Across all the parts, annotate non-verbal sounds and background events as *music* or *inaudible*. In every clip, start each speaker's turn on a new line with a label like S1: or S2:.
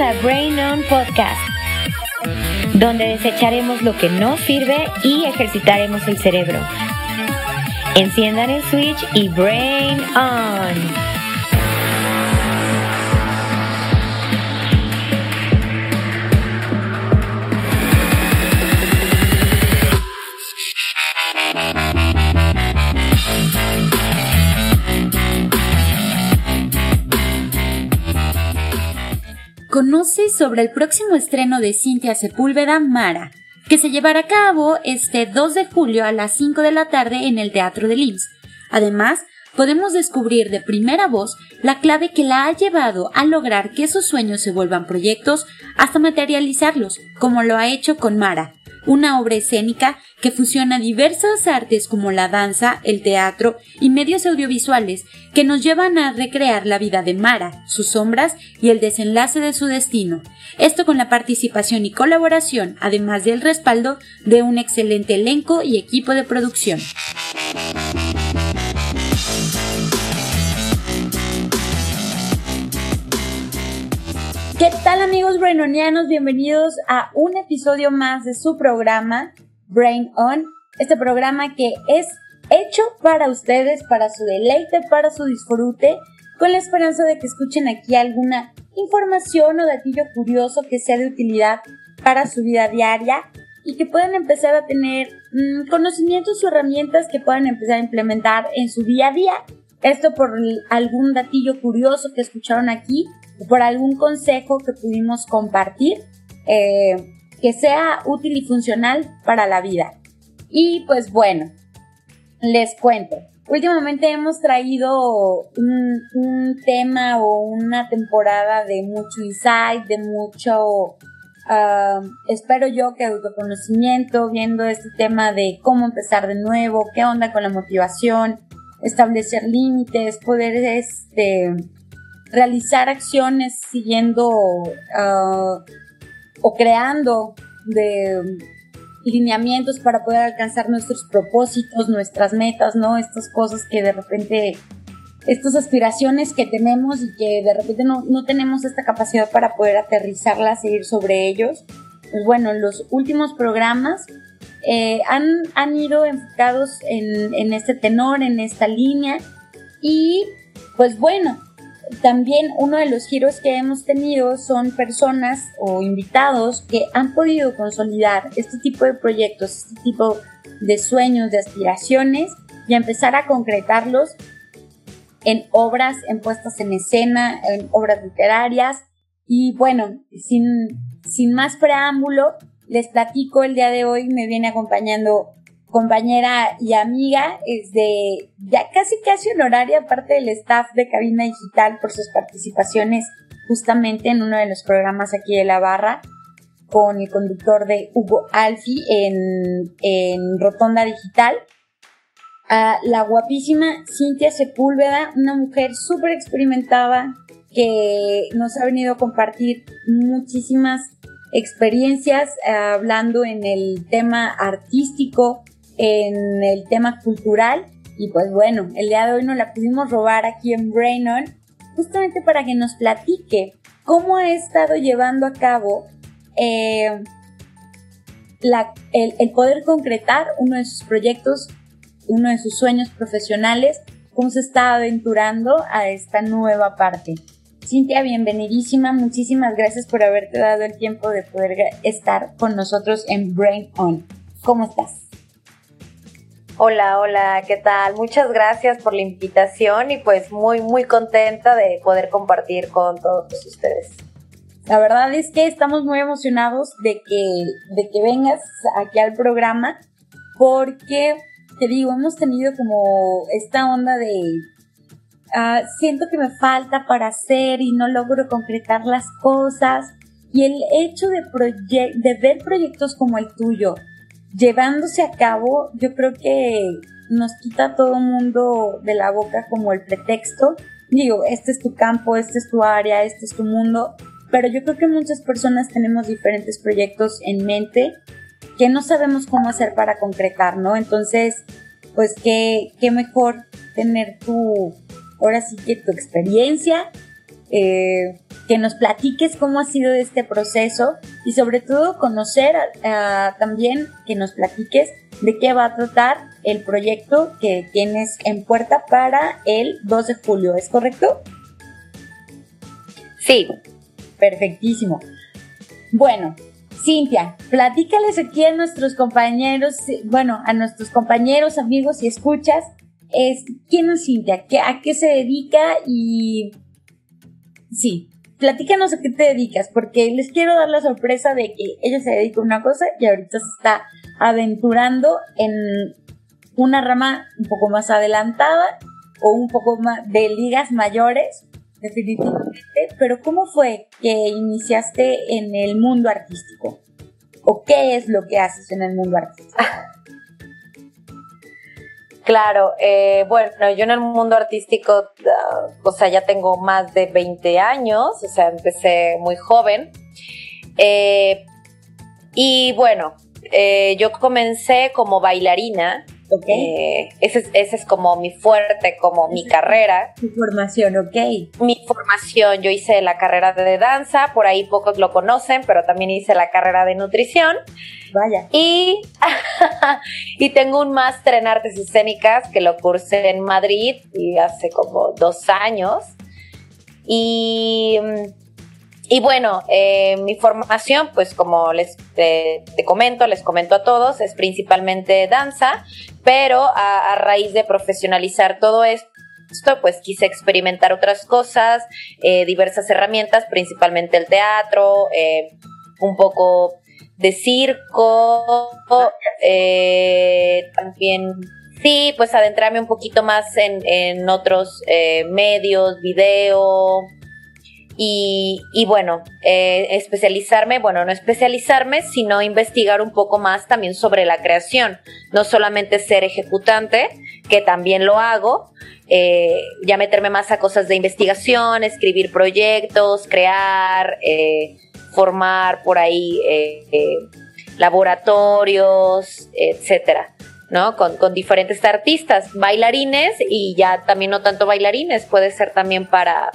S1: A Brain On Podcast, donde desecharemos lo que no sirve y ejercitaremos el cerebro. Enciendan el switch y Brain On.
S2: Sobre el próximo estreno de Cintia Sepúlveda Mara, que se llevará a cabo este 2 de julio a las 5 de la tarde en el Teatro de Lins. Además, podemos descubrir de primera voz la clave que la ha llevado a lograr que sus sueños se vuelvan proyectos hasta materializarlos, como lo ha hecho con Mara, una obra escénica que fusiona diversas artes como la danza, el teatro y medios audiovisuales que nos llevan a recrear la vida de Mara, sus sombras y el desenlace de su destino. Esto con la participación y colaboración, además del respaldo de un excelente elenco y equipo de producción. ¿Qué tal amigos brainonianos? Bienvenidos a un episodio más de su programa Brain On. Este programa que es hecho para ustedes, para su deleite, para su disfrute, con la esperanza de que escuchen aquí alguna información o datillo curioso que sea de utilidad para su vida diaria y que puedan empezar a tener mm, conocimientos o herramientas que puedan empezar a implementar en su día a día. Esto por algún datillo curioso que escucharon aquí por algún consejo que pudimos compartir eh, que sea útil y funcional para la vida. Y pues bueno, les cuento. Últimamente hemos traído un, tema o una temporada de mucho insight, de mucho, ah, espero yo que autoconocimiento, viendo este tema de cómo empezar de nuevo, qué onda con la motivación, establecer límites, poder este, realizar acciones siguiendo ah, o creando de lineamientos para poder alcanzar nuestros propósitos, nuestras metas, ¿no? Estas cosas que de repente, estas aspiraciones que tenemos y que de repente no, tenemos esta capacidad para poder aterrizarlas e ir sobre ellos. Pues bueno, los últimos programas eh, han, han, ido enfocados en, en este tenor, en esta línea y pues bueno, también uno de los giros que hemos tenido son personas o invitados que han podido consolidar este tipo de proyectos, este tipo de sueños, de aspiraciones y empezar a concretarlos en obras, en puestas en escena, en obras literarias. Y bueno, sin, sin más preámbulo, les platico el día de hoy, me viene acompañando compañera y amiga, es de ya casi casi honoraria, parte del staff de Cabina Digital por sus participaciones justamente en uno de los programas aquí de la barra con el conductor de Hugo Alfi en, en Rotonda Digital. A la guapísima Cintia Sepúlveda, una mujer súper experimentada que nos ha venido a compartir muchísimas experiencias eh, hablando en el tema artístico, en el tema cultural. Y pues bueno, el día de hoy nos la pudimos robar aquí en Brain On, justamente para que nos platique cómo ha estado llevando a cabo eh, el, poder concretar uno de sus proyectos, uno de sus sueños profesionales, cómo se está aventurando a esta nueva parte. Cintia, bienvenidísima, muchísimas gracias por haberte dado el tiempo de poder estar con nosotros en Brain On. ¿Cómo estás?
S3: Hola, hola, ¿qué tal? Muchas gracias por la invitación y pues muy, muy contenta de poder compartir con todos ustedes.
S2: La verdad es que estamos muy emocionados de que, de que vengas aquí al programa porque, te digo, hemos tenido como esta onda de uh, siento que me falta para hacer y no logro concretar las cosas. Y el hecho de, de ver proyectos como el tuyo, llevándose a cabo, yo creo que nos quita todo el mundo de la boca como el pretexto. Digo, este es tu campo, este es tu área, este es tu mundo, pero yo creo que muchas personas tenemos diferentes proyectos en mente que no sabemos cómo hacer para concretar, ¿no? Entonces, pues qué, qué mejor tener tu, ahora sí que tu experiencia, eh, que nos platiques cómo ha sido este proceso y sobre todo conocer también que nos platiques de qué va a tratar el proyecto que tienes en puerta para el 2 de julio, ¿es correcto?
S3: Sí.
S2: Perfectísimo. Bueno, Cintia, platícales aquí a nuestros compañeros, bueno, a nuestros compañeros, amigos y escuchas, es, ¿quién es Cintia? ¿A qué se dedica? Y sí, platícanos a qué te dedicas, porque les quiero dar la sorpresa de que ella se dedica a una cosa y ahorita se está aventurando en una rama un poco más adelantada o un poco más de ligas mayores, definitivamente. Pero ¿cómo fue que iniciaste en el mundo artístico? ¿O qué es lo que haces en el mundo artístico?
S3: Claro, eh, bueno, yo en el mundo artístico, ah, o sea, ya tengo más de 20 años, o sea, empecé muy joven. Eh, y bueno, eh, yo comencé como bailarina. Okay. ese, es, ese, es, como mi fuerte, como mi carrera.
S2: Tu formación, ok.
S3: Mi formación, yo hice la carrera de danza, por ahí pocos lo conocen, pero también hice la carrera de nutrición.
S2: Vaya.
S3: Y, *laughs* y tengo un máster en artes escénicas que lo cursé en Madrid y hace como dos años. Y, y bueno, eh, mi formación, pues como les te, comento, les comento a todos, es principalmente danza, pero a, raíz de profesionalizar todo esto, pues quise experimentar otras cosas, eh, diversas herramientas, principalmente el teatro, eh, un poco de circo, eh, también, sí, pues adentrarme un poquito más en, en otros eh, medios, video. Y, bueno, eh, especializarme, bueno, no especializarme, sino investigar un poco más también sobre la creación. No solamente ser ejecutante, que también lo hago, eh, ya meterme más a cosas de investigación, escribir proyectos, crear, eh, formar por ahí laboratorios, etcétera. ¿no? Con, con, diferentes artistas, bailarines y ya también no tanto bailarines, puede ser también para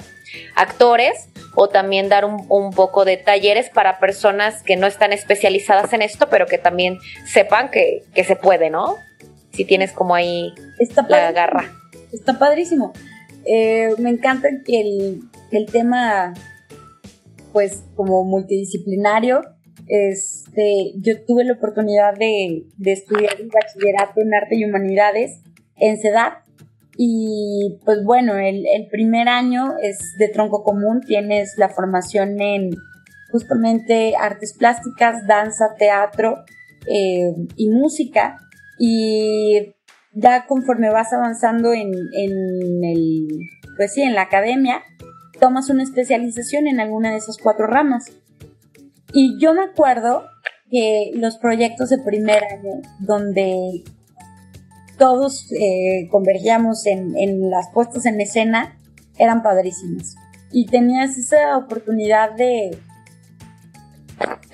S3: actores o también dar un, un, poco de talleres para personas que no están especializadas en esto, pero que también sepan que, que se puede, ¿no? Si tienes como ahí
S2: Está
S3: la garra.
S2: Está padrísimo. Eh, me encanta que el, el tema pues como multidisciplinario. Este, yo tuve la oportunidad de, estudiar el bachillerato en arte y humanidades en CEDAT y pues bueno, el, primer año es de tronco común, tienes la formación en justamente artes plásticas, danza, teatro eh, y música y ya conforme vas avanzando en, en el, pues sí, en la academia, tomas una especialización en alguna de esas cuatro ramas. Y yo me acuerdo que los proyectos de primer año, donde todos eh, convergíamos en, las puestas en escena, eran padrísimos. Y tenías esa oportunidad de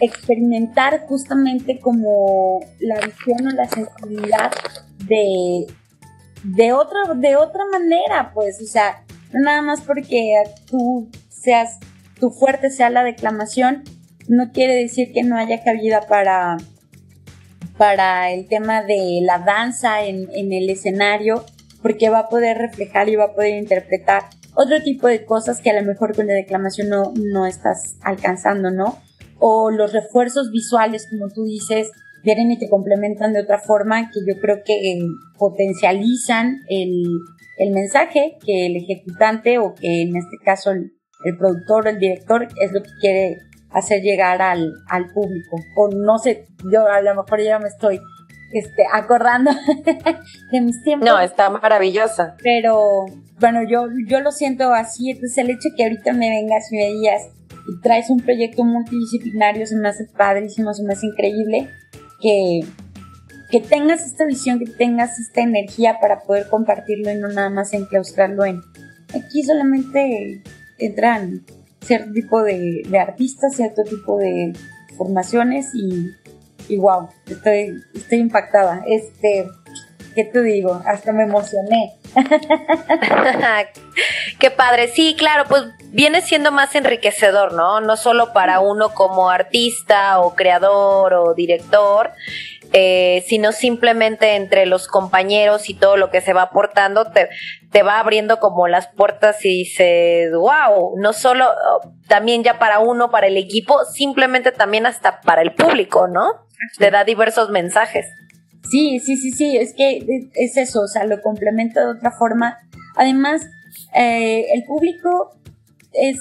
S2: experimentar justamente como la visión o la sensibilidad de, de, otra, de otra manera, pues, o sea, no nada más porque tú seas, tu fuerte sea la declamación, no quiere decir que no haya cabida para, para el tema de la danza en, en el escenario, porque va a poder reflejar y va a poder interpretar otro tipo de cosas que a lo mejor con la declamación no, no estás alcanzando, ¿no? O los refuerzos visuales, como tú dices, vienen y te complementan de otra forma que yo creo que potencializan el, el mensaje que el ejecutante o que en este caso el, productor o el director es lo que quiere hacer llegar al, al, público. O no sé, yo a lo mejor ya me estoy este, acordando *laughs* de mis tiempos.
S3: No, está maravillosa.
S2: Pero bueno, yo, yo lo siento así, entonces el hecho que ahorita me vengas y me digas y traes un proyecto multidisciplinario se me hace padrísimo, se me hace increíble que que tengas esta visión, que tengas esta energía para poder compartirlo y no nada más enclaustrarlo en... Aquí solamente entran cierto tipo de, artistas, cierto tipo de formaciones y, y wow, estoy, estoy impactada. Este, ¿qué te digo? Hasta me emocioné. *laughs*
S3: Qué padre, sí, claro, pues viene siendo más enriquecedor, ¿no? No solo para uno como artista o creador o director, eh, sino simplemente entre los compañeros y todo lo que se va aportando, te, te va abriendo como las puertas y dices, wow, no solo también ya para uno, para el equipo, simplemente también hasta para el público, ¿no? Te da diversos mensajes.
S2: Sí, sí, sí, sí, es que es eso, o sea, lo complemento de otra forma. Además, eh, el público es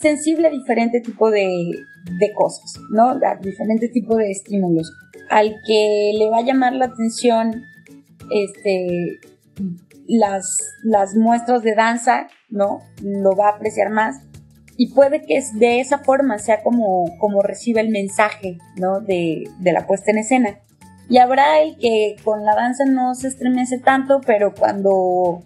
S2: sensible a diferente tipo de, de cosas, ¿no? A diferente tipo de estímulos. Al que le va a llamar la atención este, las, las muestras de danza, ¿no? Lo va a apreciar más. Y puede que de esa forma sea como, como recibe el mensaje, ¿no? De, de la puesta en escena. Y habrá el que con la danza no se estremece tanto, pero cuando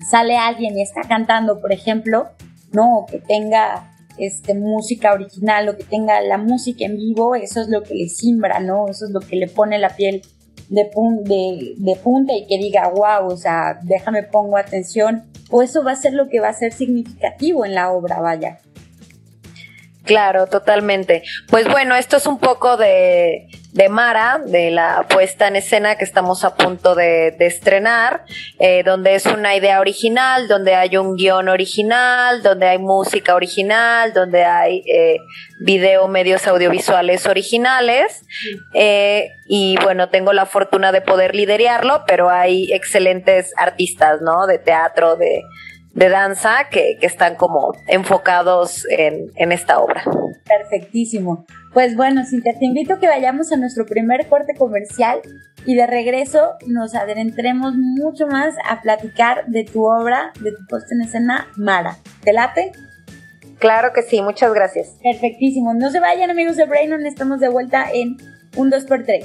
S2: sale alguien y está cantando, por ejemplo, no, que tenga este, música original o que tenga la música en vivo, eso es lo que le simbra, ¿no? Eso es lo que le pone la piel de, de, de punta y que diga, wow, o sea, déjame pongo atención, o eso va a ser lo que va a ser significativo en la obra, vaya.
S3: Claro, totalmente. Pues bueno, esto es un poco de, de Mara, de la puesta en escena que estamos a punto de, estrenar, eh, donde es una idea original, donde hay un guion original, donde hay música original, donde hay eh, video, medios audiovisuales originales. Eh, y bueno, tengo la fortuna de poder liderarlo, pero hay excelentes artistas, ¿no? De teatro, de, de danza que, que, están como enfocados en, en, esta obra.
S2: Perfectísimo. Pues bueno, Cintia, te invito a que vayamos a nuestro primer corte comercial y de regreso nos adentremos mucho más a platicar de tu obra, de tu puesta en escena, Mara. ¿Te late?
S3: Claro que sí, muchas gracias.
S2: Perfectísimo. No se vayan amigos de Brainon, estamos de vuelta en un 2x3.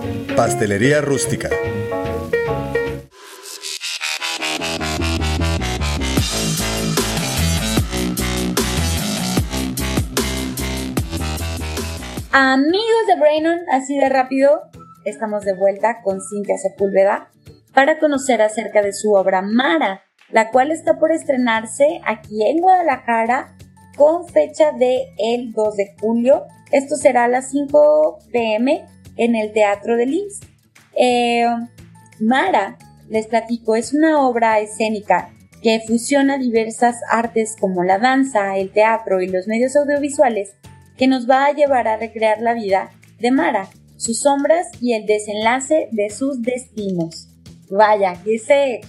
S4: Pastelería Rústica.
S2: Amigos de Brainon, así de rápido, estamos de vuelta con Cintia Sepúlveda para conocer acerca de su obra Mara, la cual está por estrenarse aquí en Guadalajara con fecha de el 2 de julio. Esto será a las 5 pm en el Teatro de Lins. Eh, Mara, les platico, es una obra escénica que fusiona diversas artes como la danza, el teatro y los medios audiovisuales que nos va a llevar a recrear la vida de Mara, sus sombras y el desenlace de sus destinos. Vaya, que ese...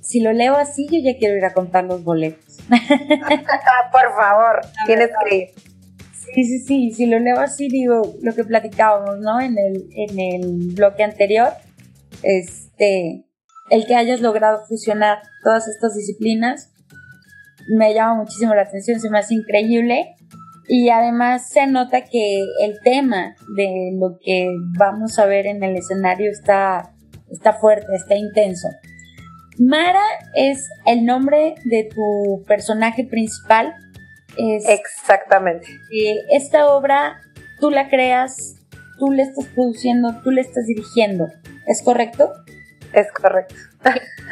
S2: Si lo leo así, yo ya quiero ir a contar los boletos. *laughs*
S3: Por favor, *laughs* tienes que ir.
S2: Sí, sí, sí, si lo leo así, digo lo que platicábamos, ¿no? En el, en el bloque anterior, este, el que hayas logrado fusionar todas estas disciplinas me llama muchísimo la atención, se me hace increíble y además se nota que el tema de lo que vamos a ver en el escenario está, está fuerte, está intenso. Mara es el nombre de tu personaje principal.
S3: Exactamente.
S2: esta obra tú la creas, tú la estás produciendo, tú la estás dirigiendo. ¿Es correcto?
S3: Es correcto.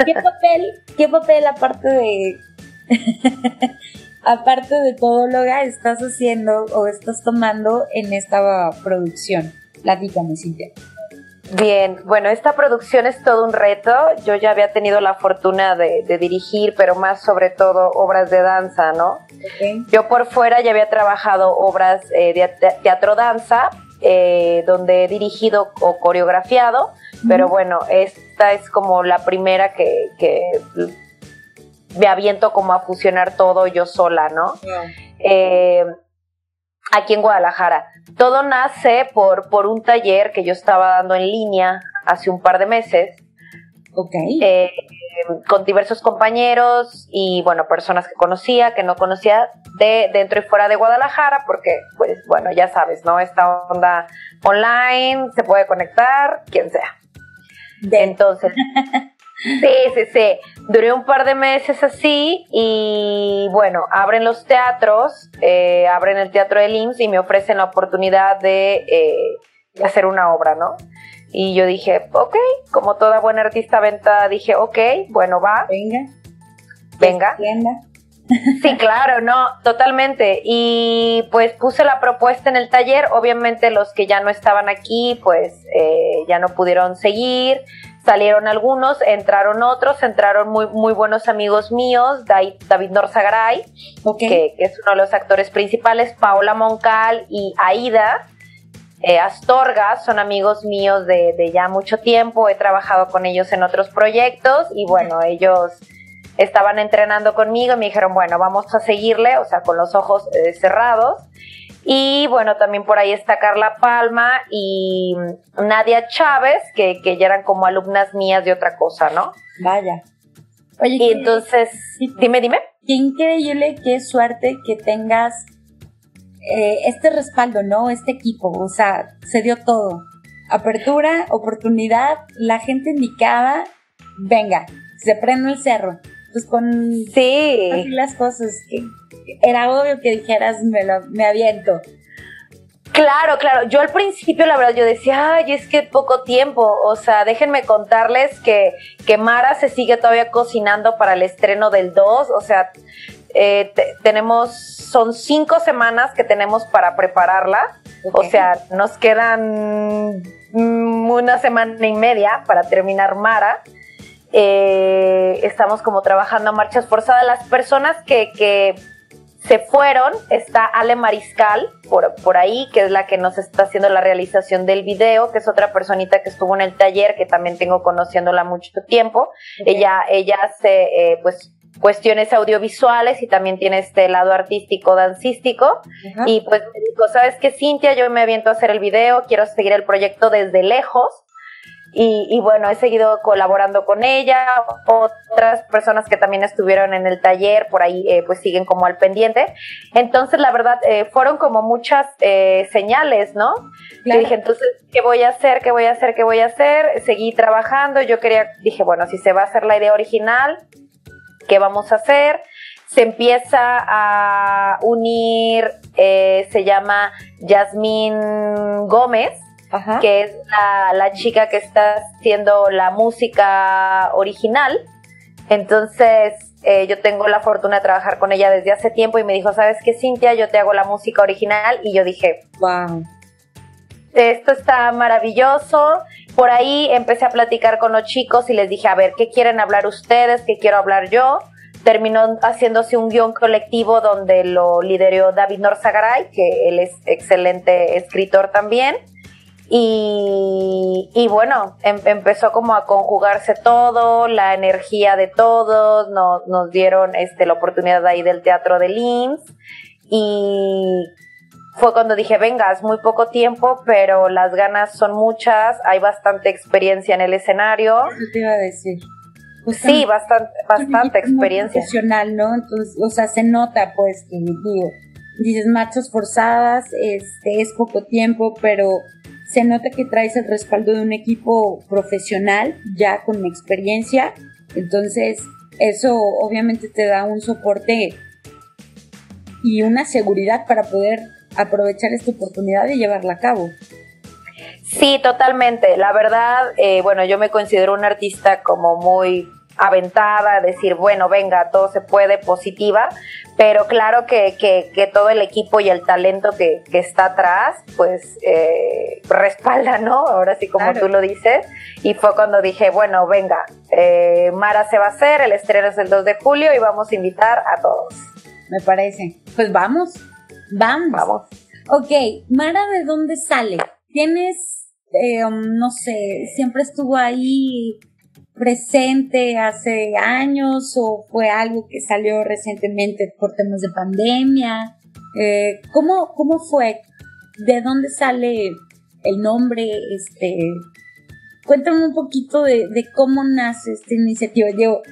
S2: ¿Qué, papel, qué papel aparte de *laughs* aparte de todo lo que estás haciendo o estás tomando en esta producción? Platícame, Cintia.
S3: Bien, bueno, esta producción es todo un reto. Yo ya había tenido la fortuna de, dirigir, pero más sobre todo obras de danza, ¿no? Yo por fuera ya había trabajado obras eh, de teatro danza, eh, donde he dirigido o coreografiado, pero bueno, esta es como la primera que, me aviento como a fusionar todo yo sola, ¿no? Eh, aquí en Guadalajara. Todo nace por, por un taller que yo estaba dando en línea hace un par de meses.
S2: Ok.
S3: Eh, con diversos compañeros y, bueno, personas que conocía, que no conocía de dentro y fuera de Guadalajara, porque, pues, bueno, ya sabes, ¿no? Esta onda online, se puede conectar, quien sea. Entonces, *laughs* sí, sí, sí. Duré un par de meses así y bueno, abren los teatros, eh, abren el teatro de IMSS y me ofrecen la oportunidad de, eh, hacer una obra, ¿no? Y yo dije, ok, como toda buena artista venta, dije, ok, bueno, va.
S2: Venga.
S3: Venga. Sí, claro, no, totalmente. Y pues puse la propuesta en el taller. Obviamente los que ya no estaban aquí, pues eh, ya no pudieron seguir. Salieron algunos, entraron otros, entraron muy, muy buenos amigos míos, David Norzagaray, que, es uno de los actores principales, Paola Moncal y Aida. Eh, Astorga son amigos míos de, de ya mucho tiempo, he trabajado con ellos en otros proyectos y bueno, ellos estaban entrenando conmigo y me dijeron, bueno, vamos a seguirle, o sea, con los ojos eh, cerrados. Y bueno, también por ahí está Carla Palma y Nadia Chávez, que, que ya eran como alumnas mías de otra cosa, ¿no?
S2: Vaya.
S3: Oye, y entonces, dime, dime.
S2: Qué increíble, qué suerte que tengas eh, este respaldo, ¿no? Este equipo, o sea, se dio todo. Apertura, oportunidad, la gente indicada, venga, se prende el cerro pues con
S3: sí.
S2: así las cosas que era obvio que dijeras me, lo, me aviento.
S3: Claro, claro. Yo al principio, la verdad, yo decía, ay, es que poco tiempo. O sea, déjenme contarles que, que Mara se sigue todavía cocinando para el estreno del 2. O sea, eh, tenemos, son cinco semanas que tenemos para prepararla. O sea, nos quedan mm, una semana y media para terminar Mara. Eh, estamos como trabajando a marchas forzadas. Las personas que, que se fueron, está Ale Mariscal por, por ahí, que es la que nos está haciendo la realización del video, que es otra personita que estuvo en el taller, que también tengo conociéndola mucho tiempo. Ella, ella hace, eh, pues, cuestiones audiovisuales y también tiene este lado artístico, dancístico. Y pues me dijo, ¿sabes qué, Cintia? Yo me aviento a hacer el video, quiero seguir el proyecto desde lejos. Y, bueno, he seguido colaborando con ella, otras personas que también estuvieron en el taller, por ahí eh, pues siguen como al pendiente. Entonces, la verdad, eh, fueron como muchas eh, señales, ¿no? Yo dije, entonces, ¿qué voy a hacer? ¿Qué voy a hacer? ¿Qué voy a hacer? Seguí trabajando, yo quería, dije, bueno, si se va a hacer la idea original, ¿qué vamos a hacer? Se empieza a unir, se llama Yasmín Gómez, que es la, chica que está haciendo la música original. Entonces, eh, yo tengo la fortuna de trabajar con ella desde hace tiempo y me dijo, ¿sabes qué, Cintia? Yo te hago la música original. Y yo dije,
S2: wow.
S3: Esto está maravilloso. Por ahí empecé a platicar con los chicos y les dije, a ver, ¿qué quieren hablar ustedes? ¿Qué quiero hablar yo? Terminó haciéndose un guion colectivo donde lo lideró David Norzagaray, que él es excelente escritor también. Y, bueno, em, empezó como a conjugarse todo, la energía de todos, nos dieron este, la oportunidad ahí del teatro de Linz y fue cuando dije, venga, es muy poco tiempo, pero las ganas son muchas, hay bastante experiencia en el escenario.
S2: ¿Qué te iba a decir?
S3: sí, bastante, bastante experiencia.
S2: Profesional, ¿no? Entonces, o sea, se nota pues que digo, dices marchas forzadas, este es poco tiempo, pero se nota que traes el respaldo de un equipo profesional ya con experiencia, entonces eso obviamente te da un soporte y una seguridad para poder aprovechar esta oportunidad y llevarla a cabo.
S3: Sí, totalmente. La verdad, eh, bueno, yo me considero un artista como muy aventada, decir, bueno, venga, todo se puede, positiva, pero claro que, que, todo el equipo y el talento que, que está atrás, pues eh, respalda, ¿no? Ahora sí, como tú lo dices. Y fue cuando dije, bueno, venga, eh, Mara se va a hacer, el estreno es el 2 de julio y vamos a invitar a todos.
S2: Me parece. Pues vamos, vamos.
S3: Vamos.
S2: Ok, Mara, ¿de dónde sale? ¿Tienes, eh, um, no sé, siempre estuvo ahí presente hace años o fue algo que salió recientemente por temas de pandemia? Eh, ¿cómo, ¿Cómo fue? ¿De dónde sale el nombre? Este, cuéntame un poquito de, cómo nace esta iniciativa. Yo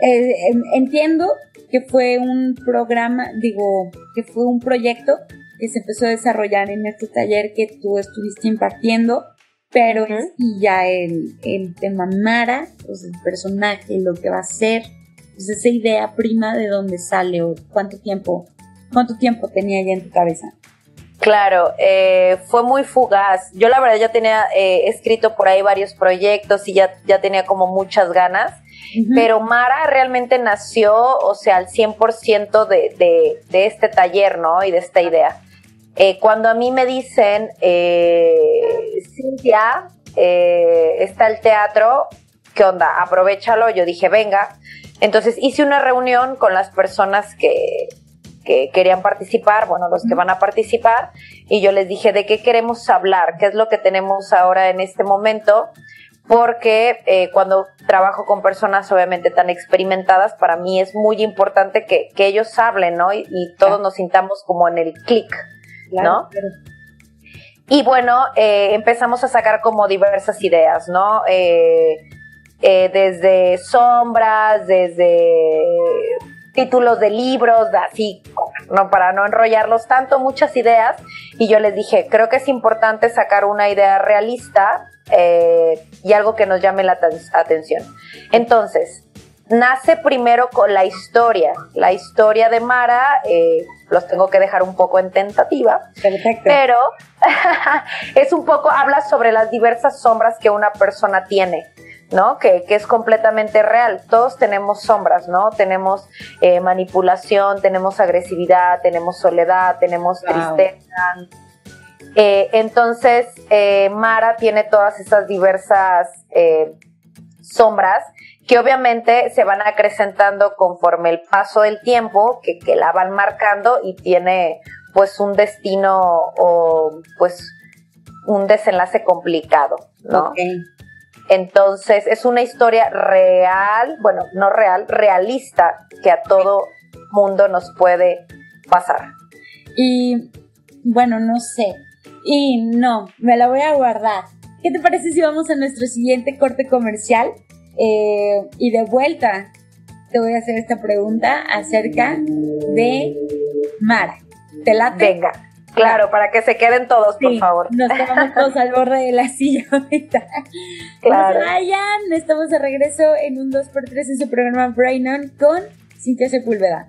S2: eh, entiendo que fue un programa, digo, que fue un proyecto que se empezó a desarrollar en este taller que tú estuviste impartiendo, pero y ya el, el tema Mara, pues el personaje, lo que va a ser, pues esa idea prima de dónde sale o cuánto tiempo, cuánto tiempo tenía ya en tu cabeza.
S3: Claro, eh, fue muy fugaz. Yo la verdad ya tenía eh, escrito por ahí varios proyectos y ya, ya tenía como muchas ganas, pero Mara realmente nació, o sea, al 100% de, de, de este taller, ¿no? Y de esta idea. Eh, cuando a mí me dicen, Cintia, está el teatro, ¿qué onda? Aprovechalo, yo dije, venga. Entonces hice una reunión con las personas que, que querían participar, bueno, los que van a participar, y yo les dije de qué queremos hablar, qué es lo que tenemos ahora en este momento, porque eh, cuando trabajo con personas obviamente tan experimentadas, para mí es muy importante que, ellos hablen, ¿no? Y, todos nos sintamos como en el clic, ¿no? Y bueno, eh, empezamos a sacar como diversas ideas, ¿no? Eh, desde sombras, desde títulos de libros, así, no para no enrollarlos tanto, muchas ideas. Y yo les dije, creo que es importante sacar una idea realista eh, y algo que nos llame la atención. Entonces, nace primero con la historia. La historia de Mara, eh, los tengo que dejar un poco en tentativa.
S2: Perfecto.
S3: Pero *laughs* es un poco, habla sobre las diversas sombras que una persona tiene. ¿no? Que, es completamente real. Todos tenemos sombras, ¿no? Tenemos eh, manipulación, tenemos agresividad, tenemos soledad, tenemos tristeza. Eh, entonces, eh, Mara tiene todas esas diversas sombras que obviamente se van acrecentando conforme el paso del tiempo, que, que la van marcando y tiene pues un destino o pues un desenlace complicado, ¿no? Entonces es una historia real, bueno, no real, realista, que a todo mundo nos puede pasar.
S2: Y bueno, no sé. Y no, me la voy a guardar. ¿Qué te parece si vamos a nuestro siguiente corte comercial? Eh, y de vuelta te voy a hacer esta pregunta acerca de Mara. ¿Te late?
S3: Venga. Claro, para que se queden todos, por favor.
S2: Nos quedamos *laughs* todos al borde de la silla ahorita. Claro. vayan, estamos de regreso en un 2x3 en su programa Brain On con Cintia Sepúlveda.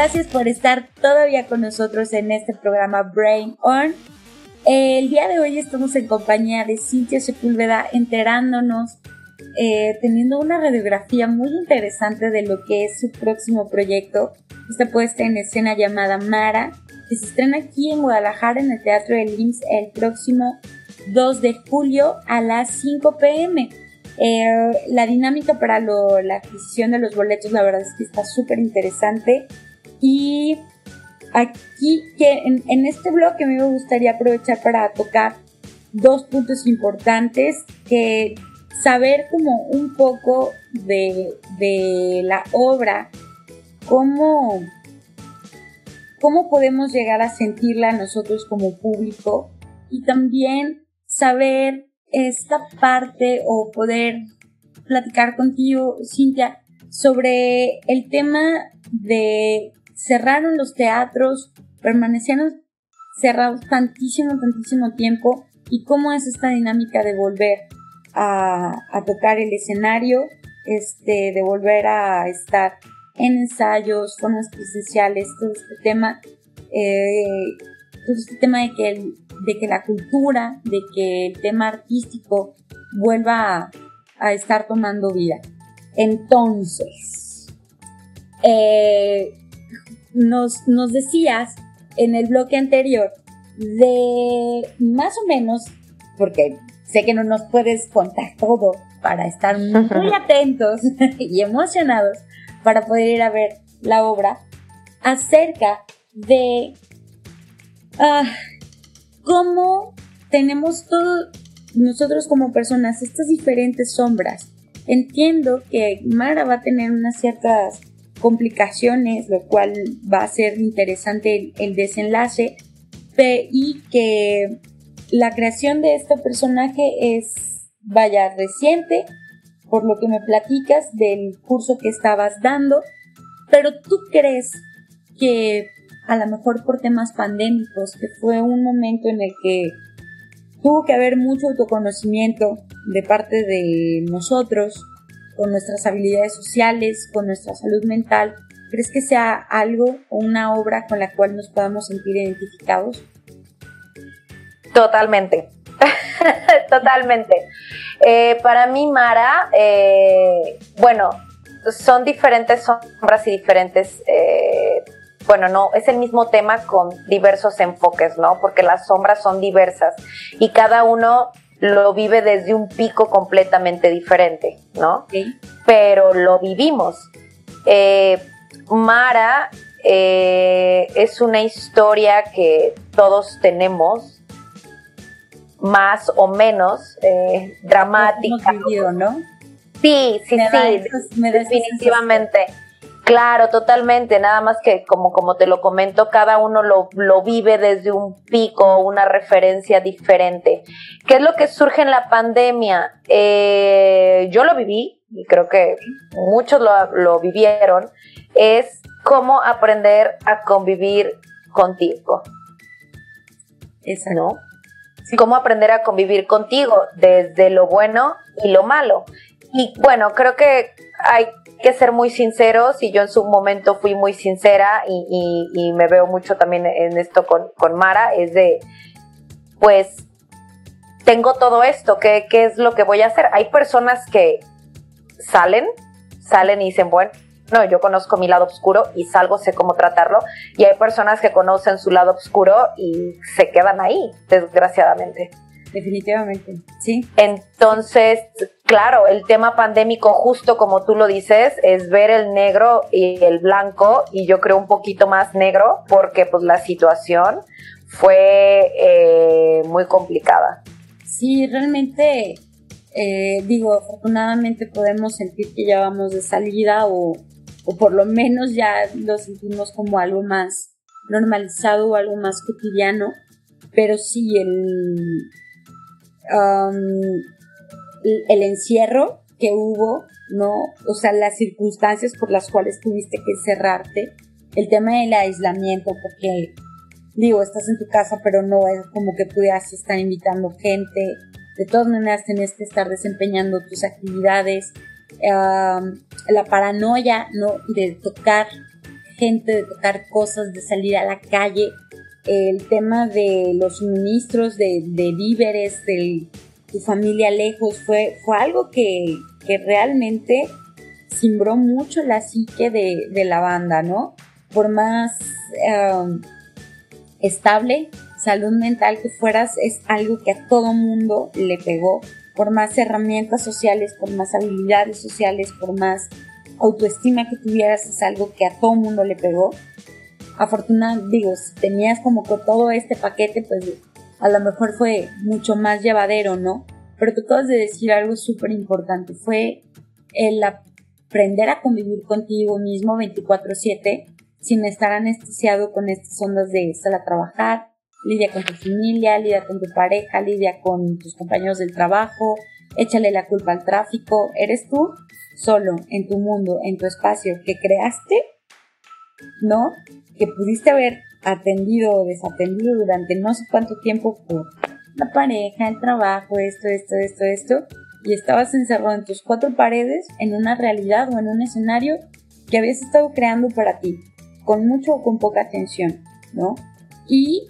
S2: Gracias por estar todavía con nosotros en este programa Brain On. El día de hoy estamos en compañía de Cintia Sepúlveda enterándonos, eh, teniendo una radiografía muy interesante de lo que es su próximo proyecto, esta puesta en escena llamada Mara, que se estrena aquí en Guadalajara en el Teatro del IMSS el próximo 2 de julio a las 5 pm. Eh, la dinámica para la adquisición de los boletos, la verdad es que está súper interesante. Y aquí que en, este bloque me gustaría aprovechar para tocar dos puntos importantes que saber como un poco de, de la obra, cómo, cómo podemos llegar a sentirla nosotros como público y también saber esta parte o poder platicar contigo, Cintia, sobre el tema de cerraron los teatros, permanecieron cerrados tantísimo, tantísimo tiempo y cómo es esta dinámica de volver a, tocar el escenario, este, de volver a estar en ensayos, formas presenciales, todo este tema, eh, todo este tema de que, de que la cultura, de que el tema artístico vuelva a, estar tomando vida. Entonces, eh, nos, nos decías en el bloque anterior de más o menos, porque sé que no nos puedes contar todo para estar muy *laughs* atentos *laughs* y emocionados para poder ir a ver la obra, acerca de ah, cómo tenemos todo nosotros como personas estas diferentes sombras. Entiendo que Mara va a tener unas ciertas complicaciones, lo cual va a ser interesante el, desenlace, y que la creación de este personaje es, vaya, reciente, por lo que me platicas del curso que estabas dando, pero tú crees que a lo mejor por temas pandémicos, que fue un momento en el que tuvo que haber mucho autoconocimiento de parte de nosotros, con nuestras habilidades sociales, con nuestra salud mental, ¿crees que sea algo o una obra con la cual nos podamos sentir identificados?
S3: Totalmente, *laughs* totalmente. Eh, para mí, Mara, eh, bueno, son diferentes sombras y diferentes, eh, bueno, no, es el mismo tema con diversos enfoques, ¿no? Porque las sombras son diversas y cada uno lo vive desde un pico completamente diferente, ¿no? Pero lo vivimos. Eh, Mara eh, es una historia que todos tenemos, más o menos eh, dramática.
S2: ¿no?
S3: Sí, sí, sí, definitivamente. Claro, totalmente. Nada más que, como, como te lo comento, cada uno lo, lo vive desde un pico, una referencia diferente. ¿Qué es lo que surge en la pandemia? Eh, yo lo viví, y creo que muchos lo, lo vivieron, es cómo aprender a convivir contigo.
S2: Esa.
S3: ¿No? Cómo aprender a convivir contigo desde lo bueno y lo malo. Y bueno, creo que hay que ser muy sinceros y yo en su momento fui muy sincera y, me veo mucho también en esto con, Mara, es de, pues, tengo todo esto, ¿qué, ¿qué es lo que voy a hacer? Hay personas que salen, salen y dicen, bueno, no, yo conozco mi lado oscuro y salgo, sé cómo tratarlo. Y hay personas que conocen su lado oscuro y se quedan ahí, desgraciadamente
S2: definitivamente, sí.
S3: Entonces, claro, el tema pandémico, justo como tú lo dices, es ver el negro y el blanco, y yo creo un poquito más negro, porque pues la situación fue eh, muy complicada.
S2: Sí, realmente, eh, digo, afortunadamente podemos sentir que ya vamos de salida o, o por lo menos ya lo sentimos como algo más normalizado o algo más cotidiano, pero sí, el, el encierro que hubo, ¿no? O sea, las circunstancias por las cuales tuviste que cerrarte, el tema del aislamiento, porque digo, estás en tu casa, pero no es como que pudieras estar invitando gente, de todas maneras tenías que estar desempeñando tus actividades, la paranoia, ¿no? De tocar gente, de tocar cosas, de salir a la calle, el tema de los suministros de, víveres, de tu familia lejos, fue, fue algo que, realmente simbró mucho la psique de, la banda, ¿no? Por más um, estable salud mental que fueras, es algo que a todo mundo le pegó. Por más herramientas sociales, por más habilidades sociales, por más autoestima que tuvieras, es algo que a todo mundo le pegó afortunadamente, digo, si tenías como que todo este paquete, pues a lo mejor fue mucho más llevadero, ¿no? Pero tú acabas de decir algo súper importante, fue el aprender a convivir contigo mismo 24/7 sin estar anestesiado con estas ondas de sal a trabajar, lidia con tu familia, lidia con tu pareja, lidia con tus compañeros del trabajo, échale la culpa al tráfico, eres tú solo en tu mundo, en tu espacio que creaste, ¿no? Que pudiste haber atendido o desatendido durante no sé cuánto tiempo por la pareja, el trabajo, esto, esto, esto, esto, y estabas encerrado en tus cuatro paredes en una realidad o en un escenario que habías estado creando para ti, con mucho o con poca atención, ¿no? Y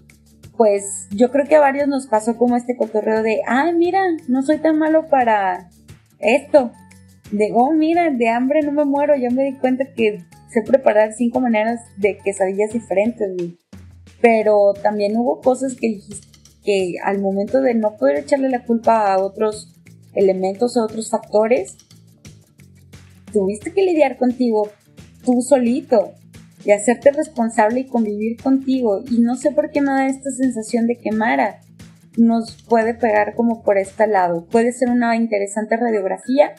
S2: pues yo creo que a varios nos pasó como este cotorreo de, ay, mira, no soy tan malo para esto. De, oh, mira, de hambre no me muero. Ya me di cuenta que sé preparar cinco maneras de quesadillas diferentes. Pero también hubo cosas que que al momento de no poder echarle la culpa a otros elementos, a otros factores, tuviste que lidiar contigo tú solito y hacerte responsable y convivir contigo. Y no sé por qué me da esta sensación de que Mara nos puede pegar como por este lado. Puede ser una interesante radiografía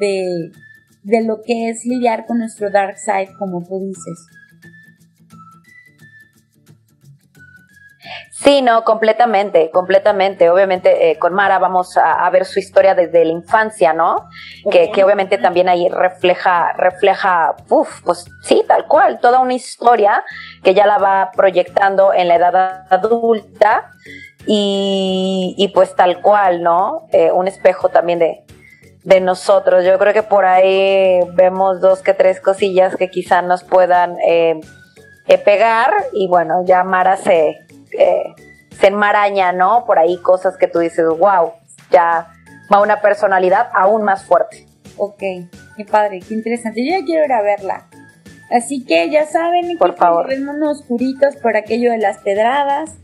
S2: de, de lo que es lidiar con nuestro dark side, como tú dices.
S3: Sí, no, completamente, completamente. Obviamente eh, con Mara vamos a, ver su historia desde la infancia, ¿no? Que, que, obviamente también ahí refleja, refleja, uff, pues sí, tal cual, toda una historia que ya la va proyectando en la edad adulta y, y pues tal cual, ¿no? Eh, un espejo también de, de nosotros. Yo creo que por ahí vemos dos que tres cosillas que quizá nos puedan eh, pegar y bueno, ya Mara se eh, se enmaraña, ¿no? Por ahí cosas que tú dices, wow, ya va una personalidad aún más fuerte.
S2: Ok, qué padre, qué interesante. Yo ya quiero ir a verla. Así que ya saben,
S3: por favor,
S2: unos oscuritos por aquello de las pedradas.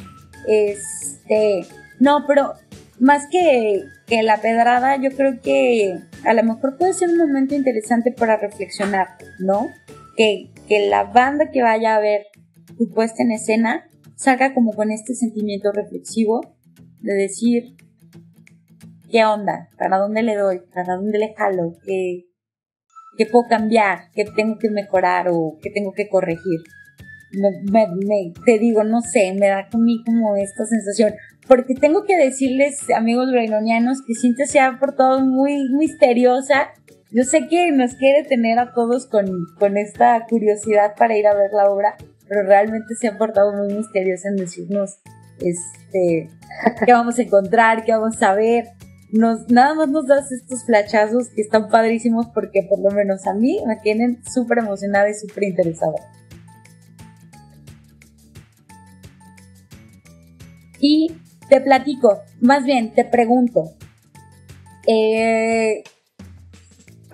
S2: Este, no, pero más que, que la pedrada, yo creo que a lo mejor puede ser un momento interesante para reflexionar, ¿no? Que, que la banda que vaya a ver tu puesta en escena salga como con este sentimiento reflexivo de decir, ¿qué onda? ¿Para dónde le doy? ¿Para dónde le jalo? ¿Qué, qué puedo cambiar? ¿Qué tengo que mejorar o qué tengo que corregir? Me, te digo, no sé, me da conmigo como esta sensación. Porque tengo que decirles, amigos brainonianos, que Cintia se ha portado muy misteriosa. Yo sé que nos quiere tener a todos con, con esta curiosidad para ir a ver la obra, pero realmente se han portado muy misteriosos en decirnos este, qué vamos a encontrar, qué vamos a ver. Nos, nada más nos das estos flachazos que están padrísimos porque por lo menos a mí me tienen súper emocionada y súper interesada. Y te platico, más bien te pregunto, eh,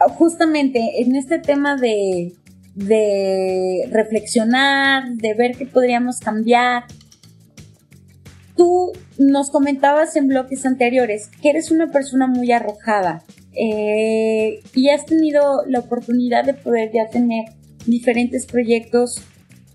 S2: justamente en este tema de, reflexionar, de ver qué podríamos cambiar. Tú nos comentabas en bloques anteriores que eres una persona muy arrojada eh, y has tenido la oportunidad de poder ya tener diferentes proyectos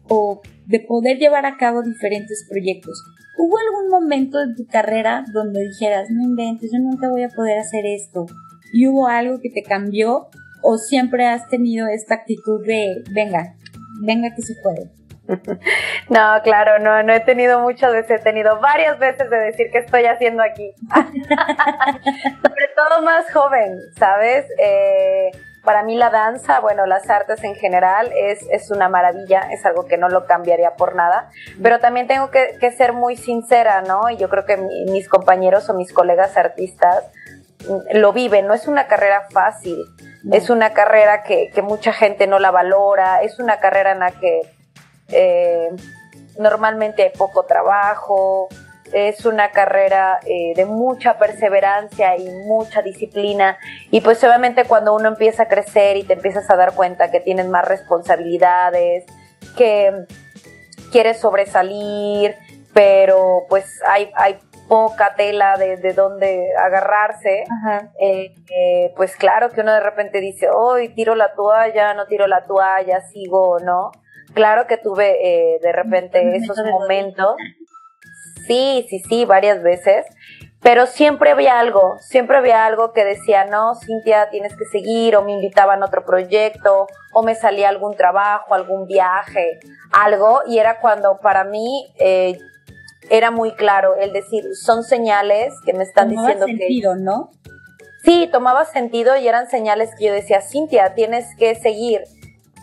S2: o de poder llevar a cabo diferentes proyectos. ¿Hubo algún momento en tu carrera donde dijeras, no inventes, yo nunca voy a poder hacer esto? ¿Y hubo algo que te cambió o siempre has tenido esta actitud de, venga, venga que se puede? *laughs*
S3: No, claro, no, no he tenido muchas veces, he tenido varias veces de decir qué estoy haciendo aquí. *laughs* Sobre todo más joven, ¿sabes? Eh, para mí la danza, bueno, las artes en general es, es, una maravilla, es algo que no lo cambiaría por nada, pero también tengo que, que ser muy sincera, ¿no? Y yo creo que mis compañeros o mis colegas artistas mm, lo viven, no es una carrera fácil. Es una carrera que, mucha gente no la valora, es una carrera en la que eh, normalmente hay poco trabajo, es una carrera eh, de mucha perseverancia y mucha disciplina. Y pues obviamente cuando uno empieza a crecer y te empiezas a dar cuenta que tienes más responsabilidades, que quieres sobresalir, pero pues hay, hay poca tela de, de dónde agarrarse, eh, eh, pues claro que uno de repente dice, hoy tiro la toalla, no tiro la toalla, sigo, ¿no? Claro que tuve eh, de repente esos momentos, sí, sí, sí, varias veces, pero siempre había algo, siempre había algo que decía, no, Cintia, tienes que seguir, o me invitaban a otro proyecto, o me salía algún trabajo, algún viaje, algo, y era cuando para mí eh, era muy claro el decir, son señales que me están diciendo
S2: sentido,
S3: que...
S2: ¿no?
S3: sí, tomaba sentido y eran señales que yo decía, Cintia, tienes que seguir.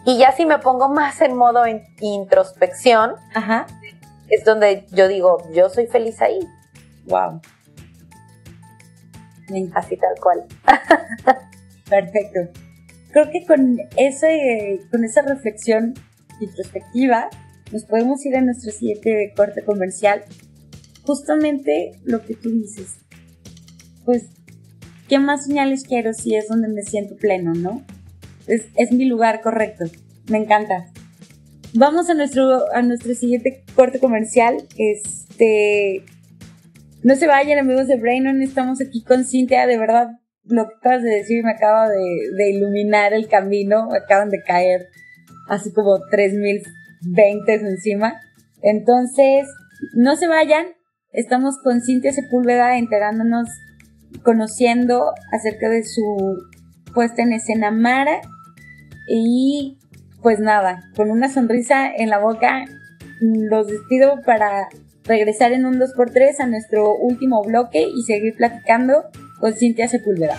S3: Y ya si me pongo más en modo introspección,
S2: Ajá.
S3: Es donde yo digo, yo soy feliz ahí.
S2: Wow.
S3: Así tal cual. *laughs*
S2: Perfecto. Creo que con, ese, con esa reflexión introspectiva nos podemos ir a nuestro siguiente corte comercial. Justamente lo que tú dices. Pues, ¿qué más señales quiero si es donde me siento pleno, no? Es, es mi lugar correcto. Me encanta. Vamos a nuestro, a nuestro siguiente corte comercial. Este. No se vayan, amigos de Brainon. Estamos aquí con Cintia. De verdad, lo que acabas de decir me acaba de, iluminar el camino. Me acaban de caer así como 3020 encima. Entonces, no se vayan. Estamos con Cintia Sepúlveda enterándonos, conociendo acerca de su puesta en escena Mara. Y pues nada, con una sonrisa en la boca, los despido para regresar en un 2x3 a nuestro último bloque y seguir platicando con Cintia Sepúlveda.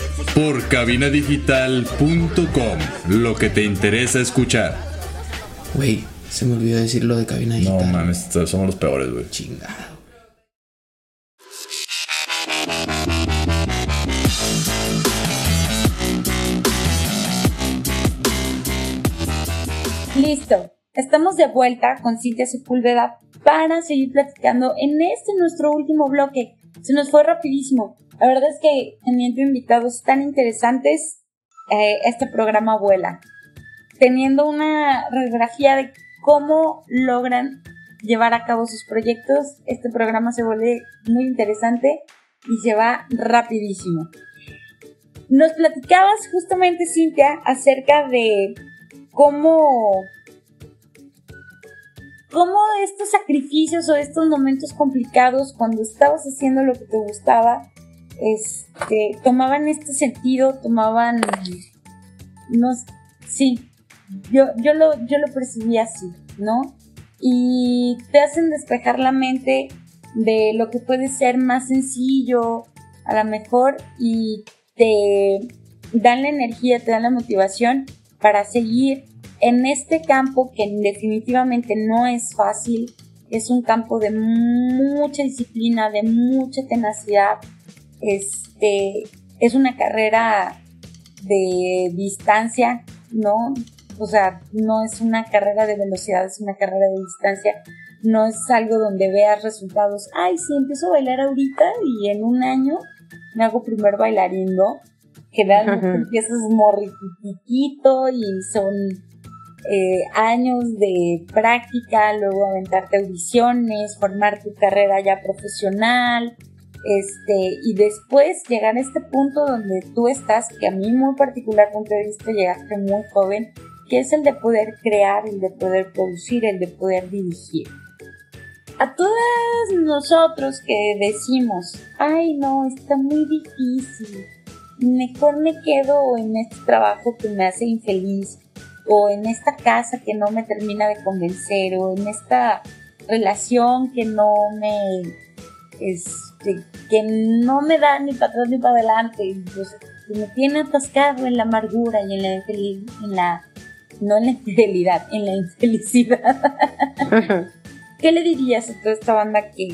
S4: por cabinadigital.com. Lo que te interesa escuchar.
S5: Güey, se me olvidó decir lo de cabina digital.
S4: No mames, somos los peores, güey.
S5: Chingado.
S2: Listo. Estamos de vuelta con Cintia Sepúlveda para seguir platicando en este nuestro último bloque. Se nos fue rapidísimo. La verdad es que teniendo invitados tan interesantes, eh, este programa vuela. Teniendo una radiografía de cómo logran llevar a cabo sus proyectos, este programa se vuelve muy interesante y se va rapidísimo. Nos platicabas justamente, Cintia, acerca de cómo cómo estos sacrificios o estos momentos complicados cuando estabas haciendo lo que te gustaba, este, tomaban este sentido, tomaban, no, sí, yo, yo, lo, yo lo así, ¿no? Y te hacen despejar la mente de lo que puede ser más sencillo, a lo mejor, y te dan la energía, te dan la motivación para seguir en este campo que definitivamente no es fácil, es un campo de mucha disciplina, de mucha tenacidad, este, es una carrera de distancia, ¿no? O sea, no es una carrera de velocidad, es una carrera de distancia. No es algo donde veas resultados. Ay, sí, empiezo a bailar ahorita y en un año me hago primer bailarín, ¿no? Generalmente empiezas morritiquito y son eh, años de práctica, luego aventarte audiciones, formar tu carrera ya profesional, este, y después llegar a este punto donde tú estás, que a mí muy particular punto de llegaste muy joven, que es el de poder crear, el de poder producir, el de poder dirigir. A todos nosotros que decimos, ay no, está muy difícil, mejor me quedo en este trabajo que me hace infeliz, o en esta casa que no me termina de convencer, o en esta relación que no me, este, que no me da ni para atrás ni para adelante, pues, que me tiene atascado en la amargura y en la en la, no en la infidelidad, en la infelicidad. *laughs* ¿Qué le dirías a toda esta banda que,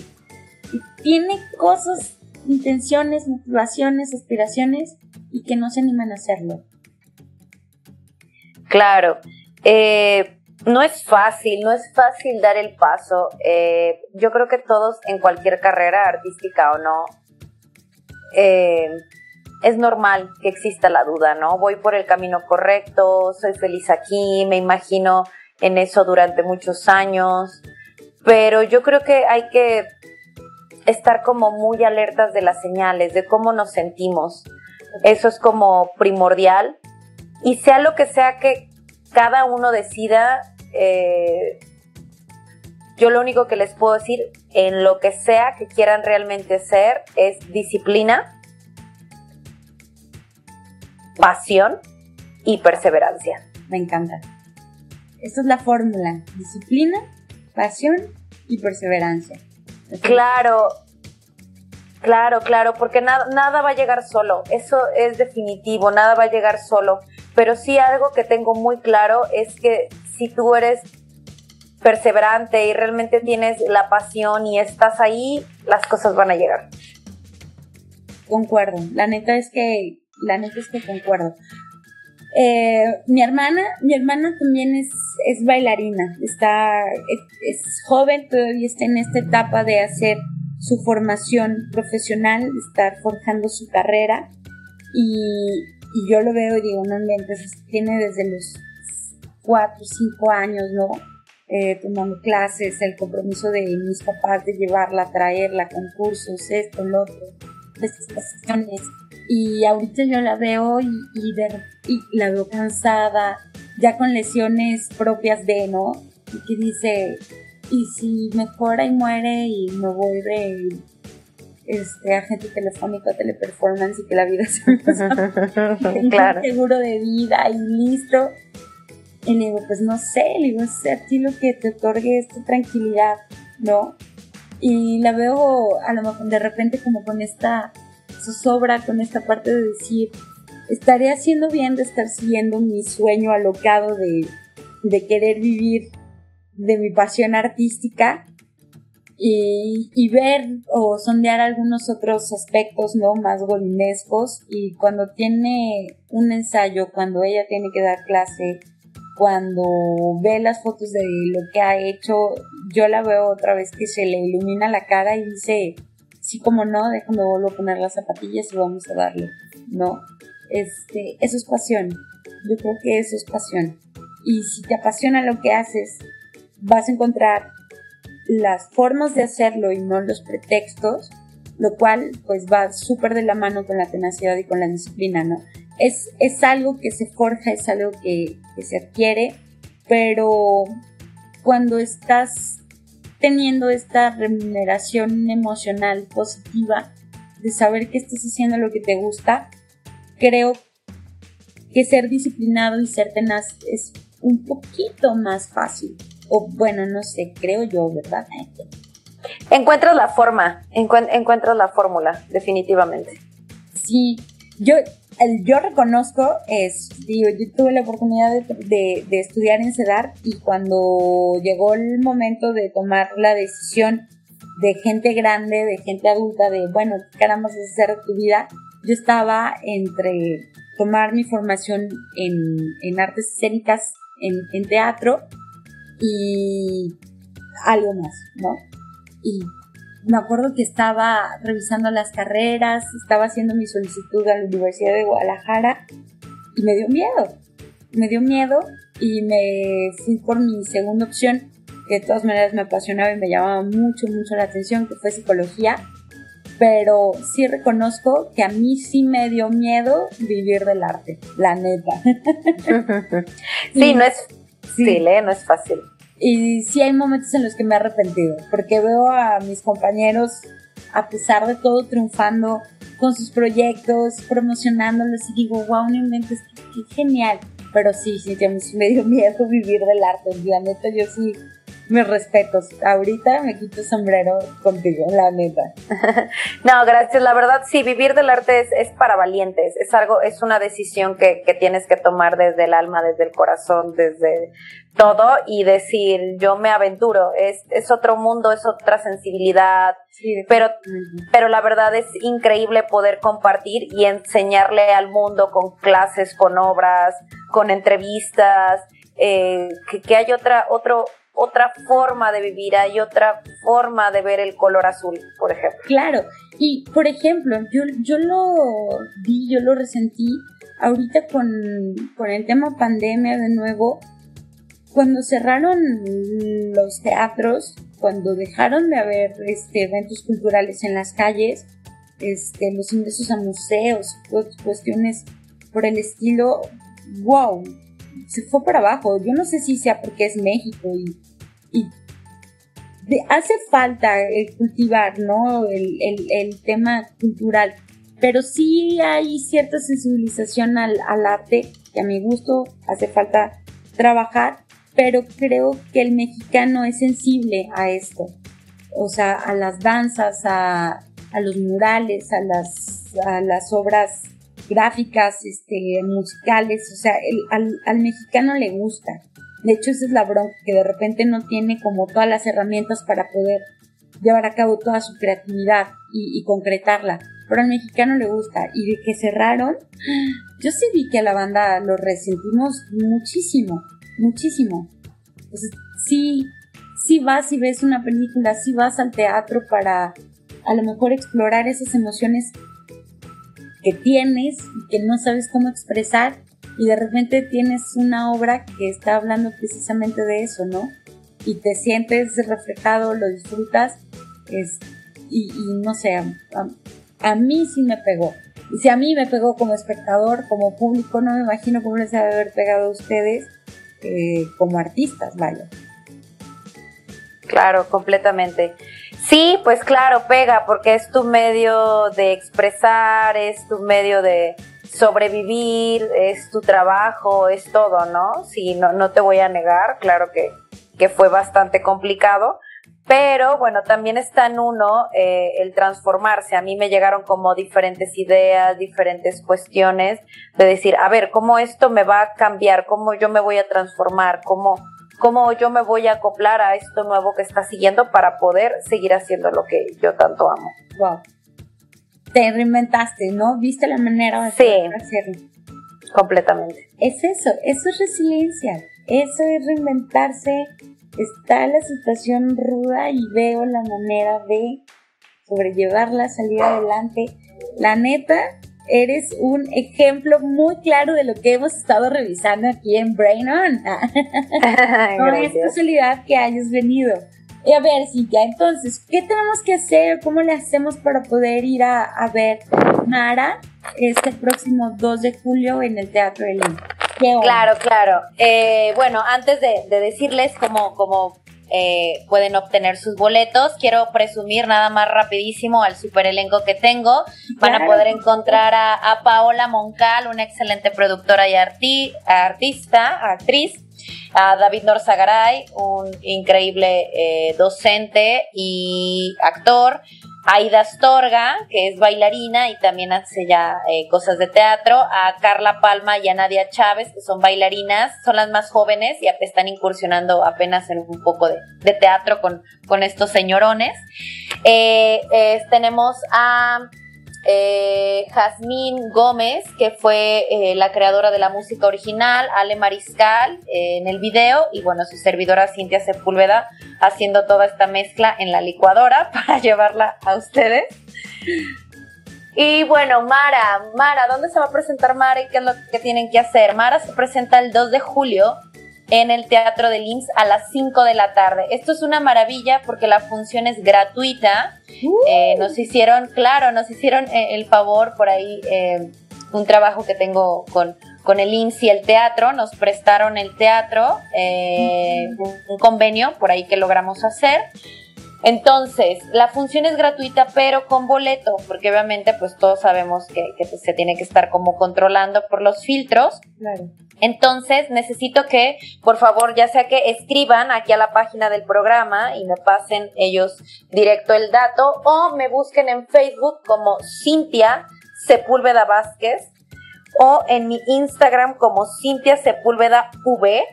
S2: que tiene cosas, intenciones, motivaciones, aspiraciones y que no se animan a hacerlo?
S3: Claro. Eh, no es fácil, no es fácil dar el paso. Eh, yo creo que todos en cualquier carrera artística o no, eh, es normal que exista la duda, ¿no? Voy por el camino correcto, soy feliz aquí, me imagino en eso durante muchos años, pero yo creo que hay que estar como muy alertas de las señales, de cómo nos sentimos. Eso es como primordial. Y sea lo que sea que cada uno decida, eh, yo lo único que les puedo decir, en lo que sea que quieran realmente ser, es disciplina, pasión y perseverancia.
S2: Me encanta. Esta es la fórmula. Disciplina, pasión y perseverancia.
S3: Claro, claro, claro, porque nada, nada va a llegar solo. Eso es definitivo, nada va a llegar solo. Pero sí algo que tengo muy claro es que si tú eres perseverante y realmente tienes la pasión y estás ahí, las cosas van a llegar.
S2: Concuerdo. La neta es que, la neta es que concuerdo. Eh, mi hermana, mi hermana también es, es bailarina, está, es, joven, todavía está en esta etapa de hacer su formación profesional, estar forjando su carrera y, yo lo veo y digo, no entonces tiene desde los cuatro, cinco años, ¿no? Eh, tomando clases, el compromiso de mis papás de llevarla, traerla concursos, esto, lo otro, exposiciones. Y ahorita yo la veo y, y, la veo cansada, ya con lesiones propias de, ¿no? Y que dice, y si mejora y muere y me voy de este agente telefónico teleperformance y que la vida *laughs* se me *laughs* claro. seguro de vida y listo y le digo, pues no sé, le digo, es a ti lo que te otorgue esta tranquilidad, ¿no? Y la veo a lo mejor de repente como con esta zozobra, con esta parte de decir, estaré haciendo bien de estar siguiendo mi sueño alocado de, de querer vivir de mi pasión artística y, y, ver o sondear algunos otros aspectos no más golinescos. Y cuando tiene un ensayo, cuando ella tiene que dar clase, cuando ve las fotos de lo que ha hecho, yo la veo otra vez que se le ilumina la cara y dice, sí como no, déjame vuelvo a poner las zapatillas y vamos a darle, ¿no? Este, eso es pasión, yo creo que eso es pasión. Y si te apasiona lo que haces, vas a encontrar las formas de hacerlo y no los pretextos, lo cual pues va súper de la mano con la tenacidad y con la disciplina, ¿no? Es, es algo que se forja, es algo que, que se adquiere, pero cuando estás teniendo esta remuneración emocional positiva de saber que estás haciendo lo que te gusta, creo que ser disciplinado y ser tenaz es un poquito más fácil. O bueno, no sé, creo yo, ¿verdad?
S3: Encuentras la forma, encuentras la fórmula, definitivamente.
S2: Sí, yo yo reconozco, es, digo, yo tuve la oportunidad de, estudiar en CEDAR y cuando llegó el momento de tomar la decisión de gente grande, de gente adulta, de, bueno, ¿qué caramba hacer tu vida? Yo estaba entre tomar mi formación en, artes escénicas, en, en teatro y algo más, ¿no? Y me acuerdo que estaba revisando las carreras, estaba haciendo mi solicitud a la Universidad de Guadalajara y me dio miedo. Me dio miedo y me fui por mi segunda opción, que de todas maneras me apasionaba y me llamaba mucho, mucho la atención, que fue psicología. Pero sí reconozco que a mí sí me dio miedo vivir del arte, la neta. *laughs* *laughs*
S3: sí, no es sí, ¿eh? no es fácil.
S2: Y sí hay momentos en los que me he arrepentido, porque veo a mis compañeros, a pesar de todo, triunfando con sus proyectos, promocionándolos y digo, wow, no inventes, qué, genial. Pero sí, sí, a mí sí me dio miedo *laughs* vivir del arte. La neta, yo sí mis respetos. Ahorita me quito el sombrero contigo, la neta. *laughs*
S3: no, gracias. La verdad, sí, vivir del arte es, es para valientes. Es algo, es una decisión que, que, tienes que tomar desde el alma, desde el corazón, desde todo y decir, yo me aventuro. Es, es otro mundo, es otra sensibilidad. pero, pero la verdad es increíble poder compartir y enseñarle al mundo con clases, con obras, con entrevistas, eh, que, que hay otra, otro, otra forma de vivir, hay otra forma de ver el color azul, por ejemplo.
S2: Claro, y por ejemplo, yo, yo lo vi, yo lo resentí ahorita con, con el tema pandemia de nuevo, cuando cerraron los teatros, cuando dejaron de haber este, eventos culturales en las calles, este, los ingresos a museos, cuestiones por el estilo, wow, se fue para abajo. Yo no sé si sea porque es México y, hace falta cultivar, ¿no? El, el, tema cultural, pero sí hay cierta sensibilización al, al arte que a mi gusto hace falta trabajar, pero creo que el mexicano es sensible a esto, o sea, a las danzas, a, a los murales, a las, a las obras gráficas, este, musicales, o sea, al, al, mexicano le gusta. De hecho, esa es la bronca, que de repente no tiene como todas las herramientas para poder llevar a cabo toda su creatividad y, concretarla. Pero al mexicano le gusta. Y de que cerraron, yo sí vi que a la banda lo resentimos muchísimo, muchísimo. Entonces, sí, sí vas y ves una película, sí vas al teatro para a lo mejor explorar esas emociones que tienes que no sabes cómo expresar y de repente tienes una obra que está hablando precisamente de eso, ¿no? Y te sientes reflejado, lo disfrutas es, y, no sé, a, mí sí me pegó. Y si a mí me pegó como espectador, como público, no me imagino cómo les debe haber pegado a ustedes eh, como artistas, vaya.
S3: Claro, completamente. Sí, pues claro, pega, porque es tu medio de expresar, es tu medio de sobrevivir, es tu trabajo, es todo, ¿no? Sí, no, no te voy a negar, claro que, que fue bastante complicado, pero bueno, también está en uno eh, el transformarse. A mí me llegaron como diferentes ideas, diferentes cuestiones de decir, a ver, ¿cómo esto me va a cambiar? ¿Cómo yo me voy a transformar? ¿Cómo, cómo yo me voy a acoplar a esto nuevo que está siguiendo para poder seguir haciendo lo que yo tanto amo.
S2: Wow. Te reinventaste, ¿no? Viste la manera de hacerlo.
S3: Completamente.
S2: Es eso, eso es resiliencia, eso es reinventarse. Está la situación ruda y veo la manera de sobrellevarla, salir adelante. La neta, eres un ejemplo muy claro de lo que hemos estado revisando aquí en Brain On. no es casualidad que hayas venido. Y a ver, Cintia, entonces, ¿qué tenemos que hacer? ¿Cómo le hacemos para poder ir a, ver Mara este próximo 2 de julio en el Teatro de Lima?
S3: Claro, claro. Eh, bueno, antes de, de decirles cómo, cómo eh, pueden obtener sus boletos. Quiero presumir nada más rapidísimo al super elenco que tengo. Van a poder encontrar a, Paola Moncal, una excelente productora y artista, actriz. A David Norzagaray, un increíble eh, docente y actor. Aida Astorga, que es bailarina y también hace ya eh, cosas de teatro, a Carla Palma y a Nadia Chávez, que son bailarinas, son las más jóvenes y están incursionando apenas en un poco de, teatro con, estos señorones. Eh, tenemos a eh, Jazmín Gómez, que fue eh, la creadora de la música original, Ale Mariscal eh, en el video, y bueno, su servidora Cintia Sepúlveda haciendo toda esta mezcla en la licuadora *laughs* para llevarla a ustedes. Y bueno, Mara, Mara, ¿dónde se va a presentar Mara y qué es lo que tienen que hacer? Mara se presenta el 2 de julio en el Teatro de IMSS a las 5 de la tarde. Esto es una maravilla porque la función es gratuita. Eh, nos hicieron, claro, nos hicieron eh, el favor por ahí, eh, un trabajo que tengo con, con el IMSS y el teatro, nos prestaron el teatro, un, convenio por ahí que logramos hacer. Entonces, la función es gratuita, pero con boleto, porque obviamente pues todos sabemos que, que se tiene que estar como controlando por los filtros.
S2: Claro.
S3: Entonces necesito que, por favor, ya sea que escriban aquí a la página del programa y me pasen ellos directo el dato o me busquen en Facebook como Cintia Sepúlveda Vázquez o en mi Instagram como Cintia Sepúlveda V.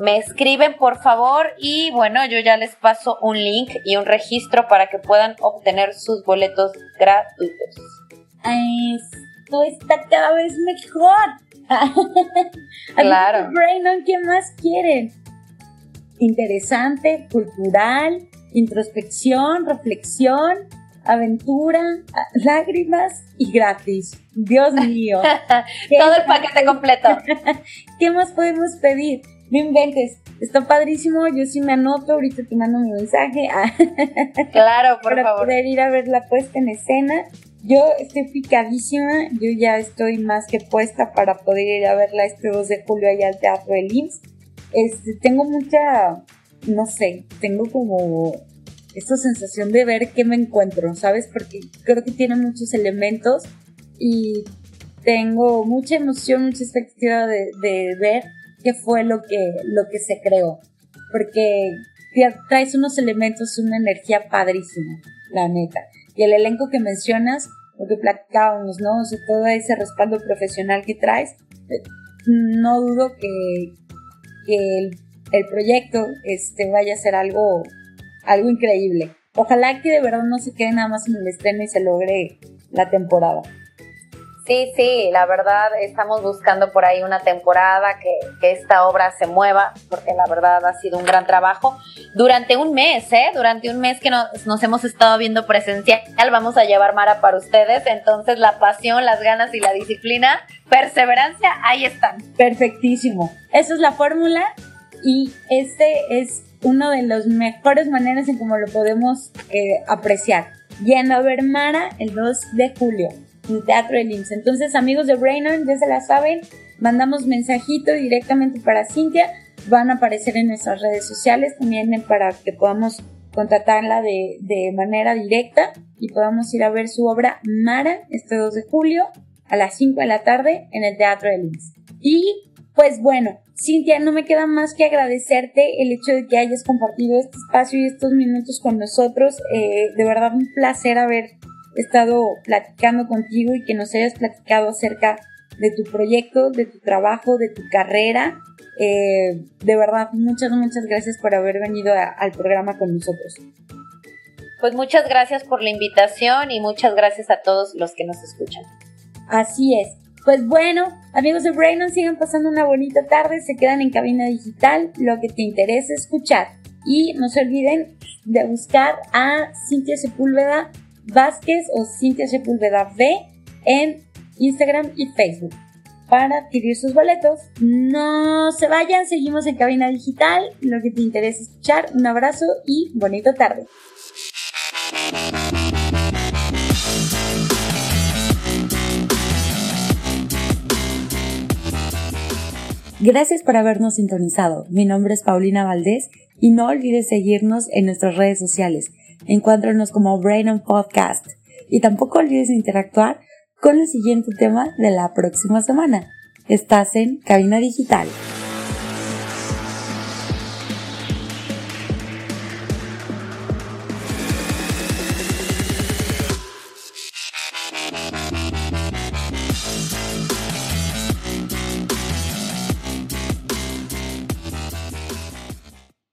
S3: Me escriben por favor y bueno, yo ya les paso un link y un registro para que puedan obtener sus boletos gratuitos.
S2: Esto está cada vez mejor. *laughs*
S3: claro.
S2: Brain ¿qué más quieren? Interesante, cultural, introspección, reflexión, aventura, lágrimas y gratis. Dios mío. *laughs*
S3: Todo el paquete completo. *laughs*
S2: ¿Qué más podemos pedir? no inventes. Está padrísimo, yo sí me anoto, ahorita te mando mi mensaje.
S3: Claro, por
S2: para
S3: favor.
S2: poder ir a ver la puesta en escena. Yo estoy picadísima, yo ya estoy más que puesta para poder ir a verla este 2 de julio allá al Teatro del IMSS. Este, tengo mucha, no sé, tengo como esta sensación de ver qué me encuentro, ¿sabes? Porque creo que tiene muchos elementos y tengo mucha emoción, mucha expectativa de, de ver qué fue lo que, lo que se creó. Porque traes unos elementos, una energía padrísima, la neta. Y el elenco que mencionas, lo que platicábamos, ¿no? O sea, todo ese respaldo profesional que traes, eh, no dudo que, el proyecto este, vaya a ser algo, algo increíble. Ojalá que de verdad no se quede nada más en el estreno y se logre la temporada.
S3: Sí, sí, la verdad estamos buscando por ahí una temporada que, que, esta obra se mueva, porque la verdad ha sido un gran trabajo. Durante un mes, ¿eh? Durante un mes que nos, nos hemos estado viendo presencial, vamos a llevar Mara para ustedes, entonces la pasión, las ganas y la disciplina, perseverancia, ahí están.
S2: Perfectísimo. Esa es la fórmula y este es una de las mejores maneras en cómo lo podemos eh, apreciar. Yendo a ver Mara el 2 de julio en Teatro del IMSS. Entonces, amigos de Brainon, ya se la saben, mandamos mensajito directamente para Cintia, van a aparecer en nuestras redes sociales también para que podamos contratarla de, de manera directa y podamos ir a ver su obra Mara este 2 de julio a las 5 de la tarde en el Teatro del IMSS. Y pues bueno, Cintia, no me queda más que agradecerte el hecho de que hayas compartido este espacio y estos minutos con nosotros. Eh, de verdad un placer haber estado platicando contigo y que nos hayas platicado acerca de tu proyecto, de tu trabajo, de tu carrera. Eh, de verdad, muchas, muchas gracias por haber venido a, al programa con nosotros.
S3: Pues muchas gracias por la invitación y muchas gracias a todos los que nos escuchan.
S2: Así es. Pues bueno, amigos de Brainon, sigan pasando una bonita tarde, se quedan en cabina digital, lo que te interesa escuchar. Y no se olviden de buscar a Cintia Sepúlveda Vázquez o Cintia Sepúlveda V en Instagram y Facebook para adquirir sus boletos. No se vayan, seguimos en cabina digital, lo que te interesa escuchar. Un abrazo y bonita tarde. Gracias por habernos sintonizado. Mi nombre es Paulina Valdés y no olvides seguirnos en nuestras redes sociales. Encuéntranos como Brain on Podcast. Y tampoco olvides interactuar con el siguiente tema de la próxima semana. Estás en Cabina Digital.